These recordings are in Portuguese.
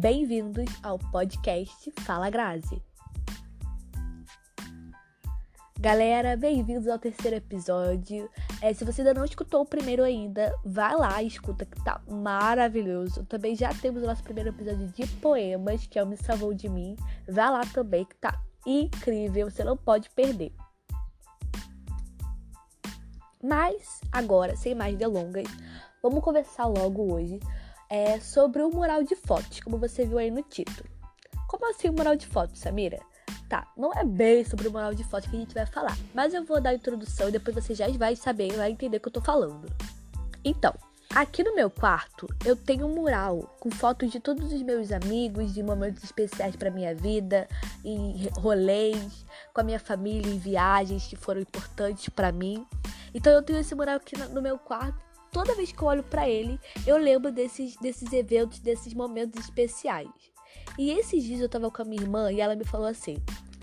Bem-vindos ao podcast Fala Grazi. Galera, bem-vindos ao terceiro episódio. É, se você ainda não escutou o primeiro ainda, vai lá e escuta que tá maravilhoso. Também já temos o nosso primeiro episódio de poemas, que é o Me Salvou de Mim. Vai lá também que tá incrível, você não pode perder. Mas agora, sem mais delongas, vamos conversar logo hoje é, sobre o mural de fotos, como você viu aí no título. Como assim o mural de fotos, Samira? Tá, não é bem sobre o mural de fotos que a gente vai falar, mas eu vou dar a introdução e depois você já vai saber, vai entender o que eu tô falando. Então, aqui no meu quarto eu tenho um mural com fotos de todos os meus amigos, de momentos especiais para minha vida, em rolês, com a minha família, em viagens que foram importantes para mim. Então eu tenho esse mural aqui no meu quarto toda vez que eu olho para ele, eu lembro desses, desses eventos, desses momentos especiais. E esses dias eu tava com a minha irmã e ela me falou assim: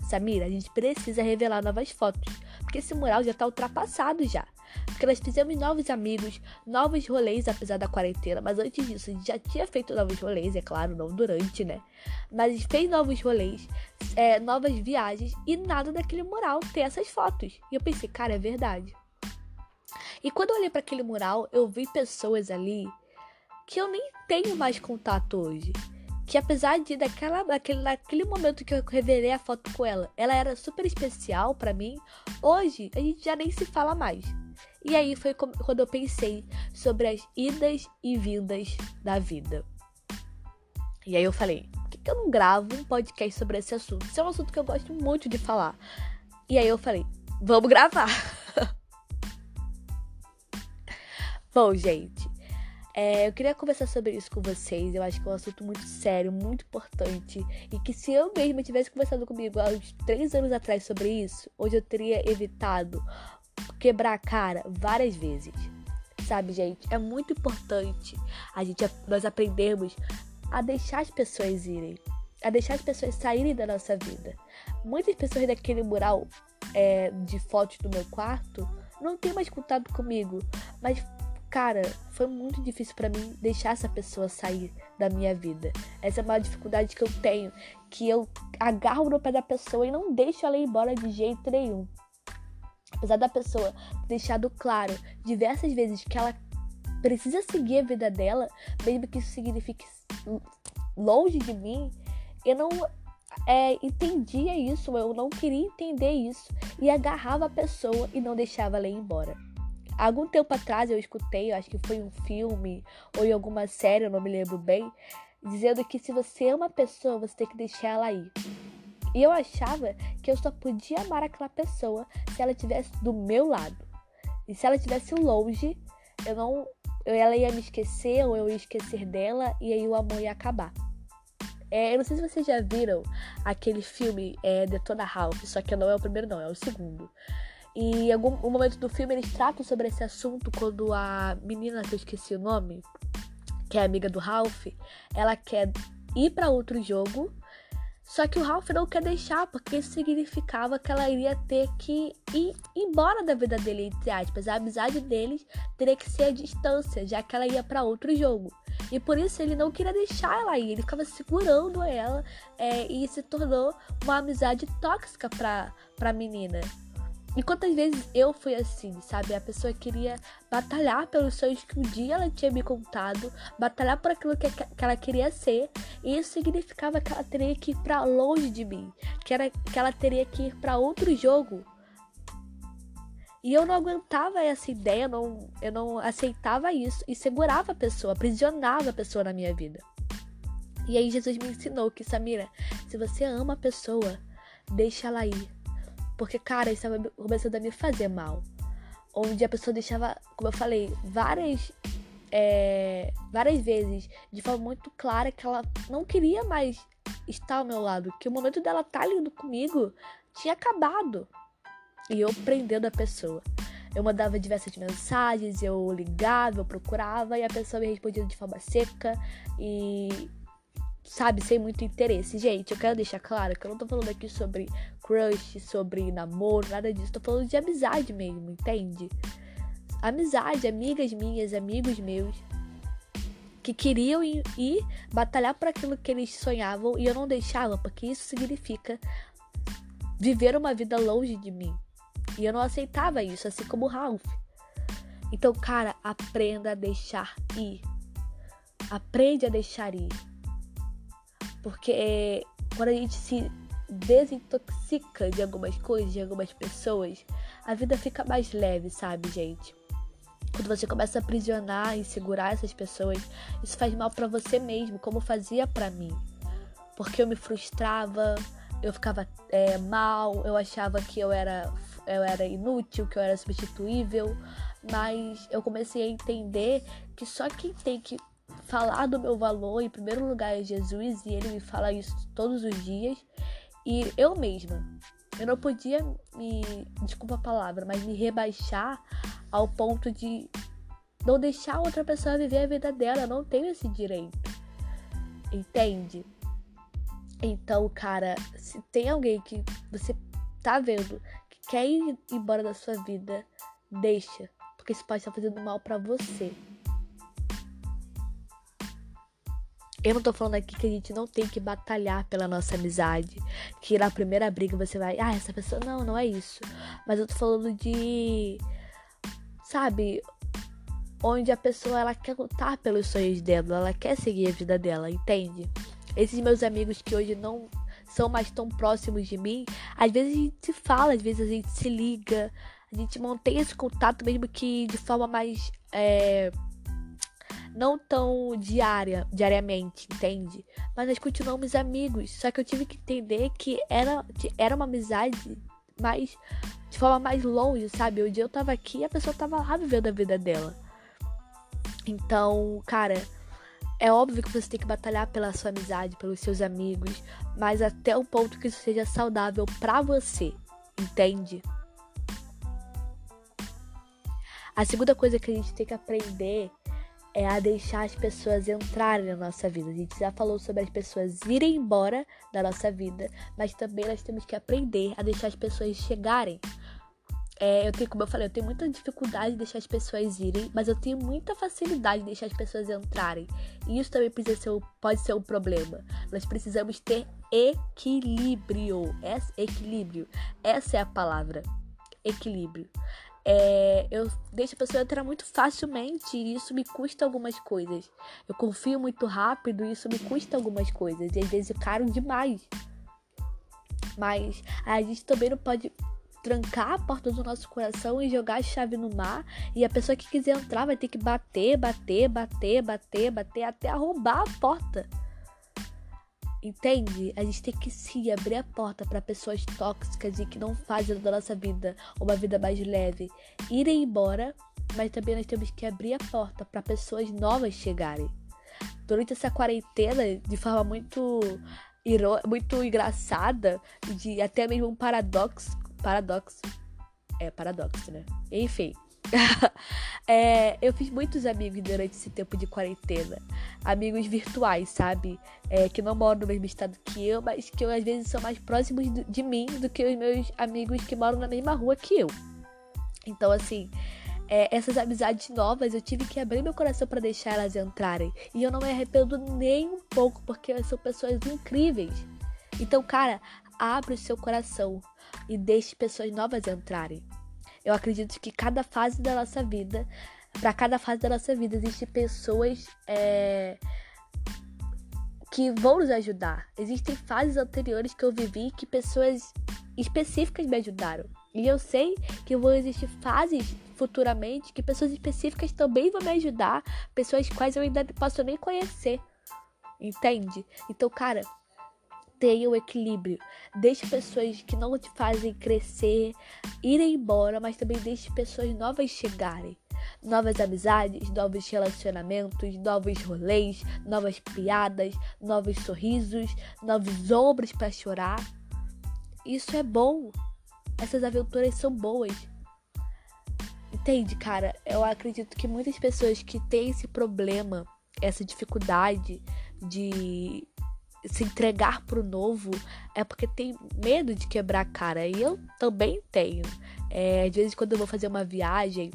Samira, a gente precisa revelar novas fotos, porque esse mural já tá ultrapassado já. Porque nós fizemos novos amigos, novos rolês, apesar da quarentena. Mas antes disso, a gente já tinha feito novos rolês, é claro, não durante, né? Mas a gente fez novos rolês, é, novas viagens e nada daquele mural ter essas fotos. E eu pensei, cara, é verdade. E quando eu olhei para aquele mural, eu vi pessoas ali que eu nem tenho mais contato hoje. Que apesar de daquela, daquele, daquele momento que eu revelei a foto com ela, ela era super especial para mim. Hoje a gente já nem se fala mais. E aí foi quando eu pensei sobre as idas e vindas da vida. E aí eu falei, por que, que eu não gravo um podcast sobre esse assunto? Isso é um assunto que eu gosto muito de falar. E aí eu falei, vamos gravar. Bom, gente, é, eu queria conversar sobre isso com vocês. Eu acho que é um assunto muito sério, muito importante. E que se eu mesma tivesse conversado comigo há uns três anos atrás sobre isso, hoje eu teria evitado quebrar a cara várias vezes. Sabe, gente? É muito importante a gente, nós aprendermos a deixar as pessoas irem, a deixar as pessoas saírem da nossa vida. Muitas pessoas daquele mural é, de fotos do meu quarto não têm mais contato comigo, mas Cara, foi muito difícil para mim deixar essa pessoa sair da minha vida. Essa é uma dificuldade que eu tenho, que eu agarro no pé da pessoa e não deixo ela ir embora de jeito nenhum. Apesar da pessoa ter deixado claro diversas vezes que ela precisa seguir a vida dela, mesmo que isso signifique longe de mim, eu não é, entendia isso, eu não queria entender isso e agarrava a pessoa e não deixava ela ir embora. Algum tempo atrás eu escutei, acho que foi um filme ou em alguma série, eu não me lembro bem, dizendo que se você ama a pessoa, você tem que deixar ela ir. E eu achava que eu só podia amar aquela pessoa se ela estivesse do meu lado. E se ela estivesse longe, eu não, ela ia me esquecer ou eu ia esquecer dela e aí o amor ia acabar. É, eu não sei se vocês já viram aquele filme é, Detona Ralph, só que não é o primeiro não, é o segundo. E em algum momento do filme eles tratam sobre esse assunto quando a menina, que eu esqueci o nome, que é amiga do Ralph, ela quer ir para outro jogo, só que o Ralph não quer deixar, porque isso significava que ela iria ter que ir embora da vida dele, entre aspas. A amizade deles teria que ser a distância, já que ela ia para outro jogo. E por isso ele não queria deixar ela ir, ele ficava segurando ela é, e se tornou uma amizade tóxica para a menina. E quantas vezes eu fui assim, sabe? A pessoa queria batalhar pelos sonhos que um dia ela tinha me contado, batalhar por aquilo que, que ela queria ser, e isso significava que ela teria que ir para longe de mim, que, era, que ela teria que ir para outro jogo. E eu não aguentava essa ideia, não, eu não aceitava isso e segurava a pessoa, aprisionava a pessoa na minha vida. E aí Jesus me ensinou que, Samira, se você ama a pessoa, deixa ela ir porque, cara, isso estava começando a me fazer mal. Onde a pessoa deixava, como eu falei, várias, é, várias vezes, de forma muito clara, que ela não queria mais estar ao meu lado. Que o momento dela estar tá lindo comigo tinha acabado. E eu prendendo a pessoa. Eu mandava diversas mensagens, eu ligava, eu procurava e a pessoa me respondia de forma seca e sabe, sem muito interesse. Gente, eu quero deixar claro que eu não tô falando aqui sobre crush, sobre namoro, nada disso. Tô falando de amizade mesmo, entende? Amizade, amigas minhas, amigos meus, que queriam ir, ir batalhar por aquilo que eles sonhavam e eu não deixava, porque isso significa viver uma vida longe de mim. E eu não aceitava isso, assim como o Ralph. Então, cara, aprenda a deixar ir. Aprende a deixar ir. Porque quando a gente se desintoxica de algumas coisas, de algumas pessoas, a vida fica mais leve, sabe, gente? Quando você começa a aprisionar e segurar essas pessoas, isso faz mal para você mesmo, como fazia para mim. Porque eu me frustrava, eu ficava é, mal, eu achava que eu era, eu era inútil, que eu era substituível, mas eu comecei a entender que só quem tem que falar do meu valor em primeiro lugar é Jesus e ele me fala isso todos os dias e eu mesma. Eu não podia me, desculpa a palavra, mas me rebaixar ao ponto de não deixar outra pessoa viver a vida dela. Eu não tenho esse direito. Entende? Então, cara, se tem alguém que você tá vendo que quer ir embora da sua vida, deixa, porque isso pode estar fazendo mal para você. Eu não tô falando aqui que a gente não tem que batalhar pela nossa amizade. Que na primeira briga você vai, ah, essa pessoa. Não, não é isso. Mas eu tô falando de. Sabe? Onde a pessoa ela quer lutar pelos sonhos dela, ela quer seguir a vida dela, entende? Esses meus amigos que hoje não são mais tão próximos de mim, às vezes a gente se fala, às vezes a gente se liga, a gente mantém esse contato mesmo que de forma mais. É, não tão diária, diariamente, entende? Mas nós continuamos amigos. Só que eu tive que entender que era, era uma amizade mais de forma mais longe, sabe? O dia eu tava aqui e a pessoa tava lá vivendo a vida dela. Então, cara, é óbvio que você tem que batalhar pela sua amizade, pelos seus amigos, mas até o ponto que isso seja saudável para você, entende? A segunda coisa que a gente tem que aprender é a deixar as pessoas entrarem na nossa vida. A gente já falou sobre as pessoas irem embora da nossa vida, mas também nós temos que aprender a deixar as pessoas chegarem. É, eu tenho, como eu falei, eu tenho muita dificuldade de deixar as pessoas irem, mas eu tenho muita facilidade de deixar as pessoas entrarem. E isso também precisa ser, pode ser um problema. Nós precisamos ter equilíbrio. Esse, equilíbrio. Essa é a palavra. Equilíbrio é, eu deixo a pessoa entrar muito facilmente e isso me custa algumas coisas. Eu confio muito rápido e isso me custa algumas coisas. E às vezes é caro demais. Mas a gente também não pode trancar a porta do nosso coração e jogar a chave no mar. E a pessoa que quiser entrar vai ter que bater, bater, bater, bater, bater até arrombar a porta. Entende? A gente tem que sim abrir a porta para pessoas tóxicas e que não fazem da nossa vida uma vida mais leve irem embora, mas também nós temos que abrir a porta para pessoas novas chegarem. Durante essa quarentena, de forma muito muito engraçada, de até mesmo um paradoxo, paradoxo, é paradoxo, né? Enfim, é, eu fiz muitos amigos durante esse tempo de quarentena. Amigos virtuais, sabe? É, que não moram no mesmo estado que eu, mas que eu, às vezes são mais próximos de mim do que os meus amigos que moram na mesma rua que eu. Então, assim, é, essas amizades novas eu tive que abrir meu coração para deixar elas entrarem. E eu não me arrependo nem um pouco, porque são pessoas incríveis. Então, cara, abre o seu coração e deixe pessoas novas entrarem. Eu acredito que cada fase da nossa vida, para cada fase da nossa vida, existem pessoas é, que vão nos ajudar. Existem fases anteriores que eu vivi que pessoas específicas me ajudaram. E eu sei que vão existir fases futuramente que pessoas específicas também vão me ajudar, pessoas quais eu ainda posso nem conhecer. Entende? Então, cara, tenha o equilíbrio. Deixe pessoas que não te fazem crescer irem embora, mas também deixe pessoas novas chegarem. Novas amizades, novos relacionamentos, novos rolês, novas piadas, novos sorrisos, novos ombros para chorar. Isso é bom. Essas aventuras são boas. Entende, cara? Eu acredito que muitas pessoas que têm esse problema, essa dificuldade de se entregar pro novo é porque tem medo de quebrar a cara. E eu também tenho. É, às vezes, quando eu vou fazer uma viagem,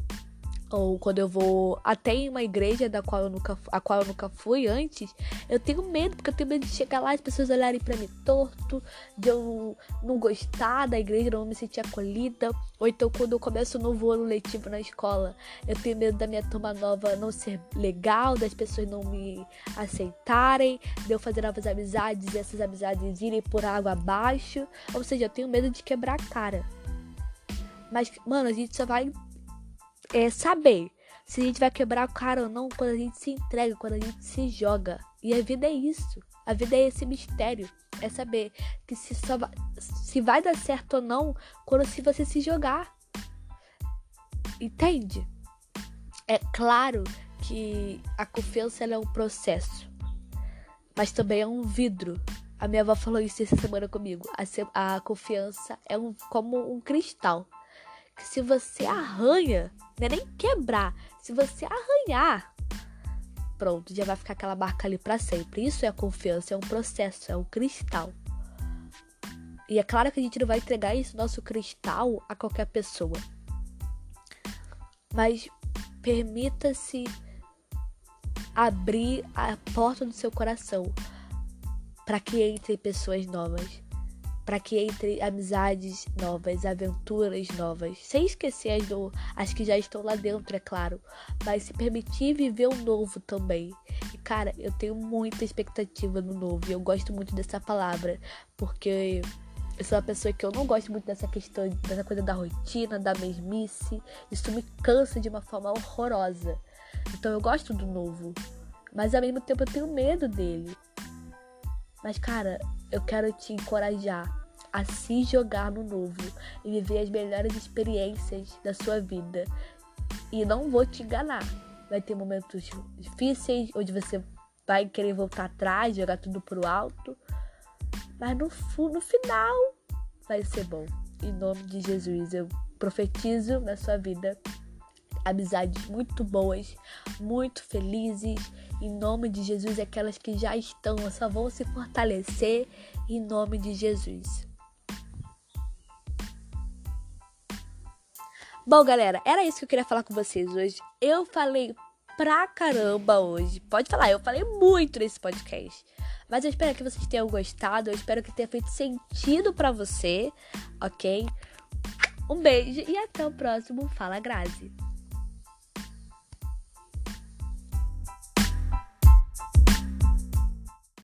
ou quando eu vou até em uma igreja da qual eu nunca, a qual eu nunca fui antes, eu tenho medo, porque eu tenho medo de chegar lá e as pessoas olharem para mim torto, de eu não gostar da igreja, não me sentir acolhida, ou então quando eu começo um novo ano letivo na escola, eu tenho medo da minha turma nova não ser legal, das pessoas não me aceitarem, de eu fazer novas amizades e essas amizades irem por água abaixo, ou seja, eu tenho medo de quebrar a cara. Mas, mano, a gente só vai é saber se a gente vai quebrar o cara ou não quando a gente se entrega, quando a gente se joga. E a vida é isso. A vida é esse mistério. É saber que se, vai, se vai dar certo ou não quando se você se jogar. Entende? É claro que a confiança é um processo, mas também é um vidro. A minha avó falou isso essa semana comigo. A, a confiança é um, como um cristal que se você arranha, não é nem quebrar, se você arranhar, pronto, já vai ficar aquela marca ali para sempre. Isso é a confiança, é um processo, é um cristal. E é claro que a gente não vai entregar esse nosso cristal a qualquer pessoa. Mas permita-se abrir a porta do seu coração para que entrem pessoas novas para que entre amizades novas, aventuras novas, sem esquecer as, do, as que já estão lá dentro, é claro, mas se permitir viver o novo também. E cara, eu tenho muita expectativa no novo, e eu gosto muito dessa palavra, porque eu sou uma pessoa que eu não gosto muito dessa questão, dessa coisa da rotina, da mesmice. Isso me cansa de uma forma horrorosa. Então eu gosto do novo, mas ao mesmo tempo eu tenho medo dele. Mas, cara, eu quero te encorajar a se jogar no novo e viver as melhores experiências da sua vida. E não vou te enganar. Vai ter momentos difíceis onde você vai querer voltar atrás, jogar tudo pro alto. Mas no, no final vai ser bom. Em nome de Jesus, eu profetizo na sua vida amizades muito boas, muito felizes. Em nome de Jesus, aquelas que já estão só vão se fortalecer em nome de Jesus. Bom, galera, era isso que eu queria falar com vocês hoje. Eu falei pra caramba hoje. Pode falar, eu falei muito nesse podcast. Mas eu espero que vocês tenham gostado. Eu espero que tenha feito sentido para você, ok? Um beijo e até o próximo Fala Grazi.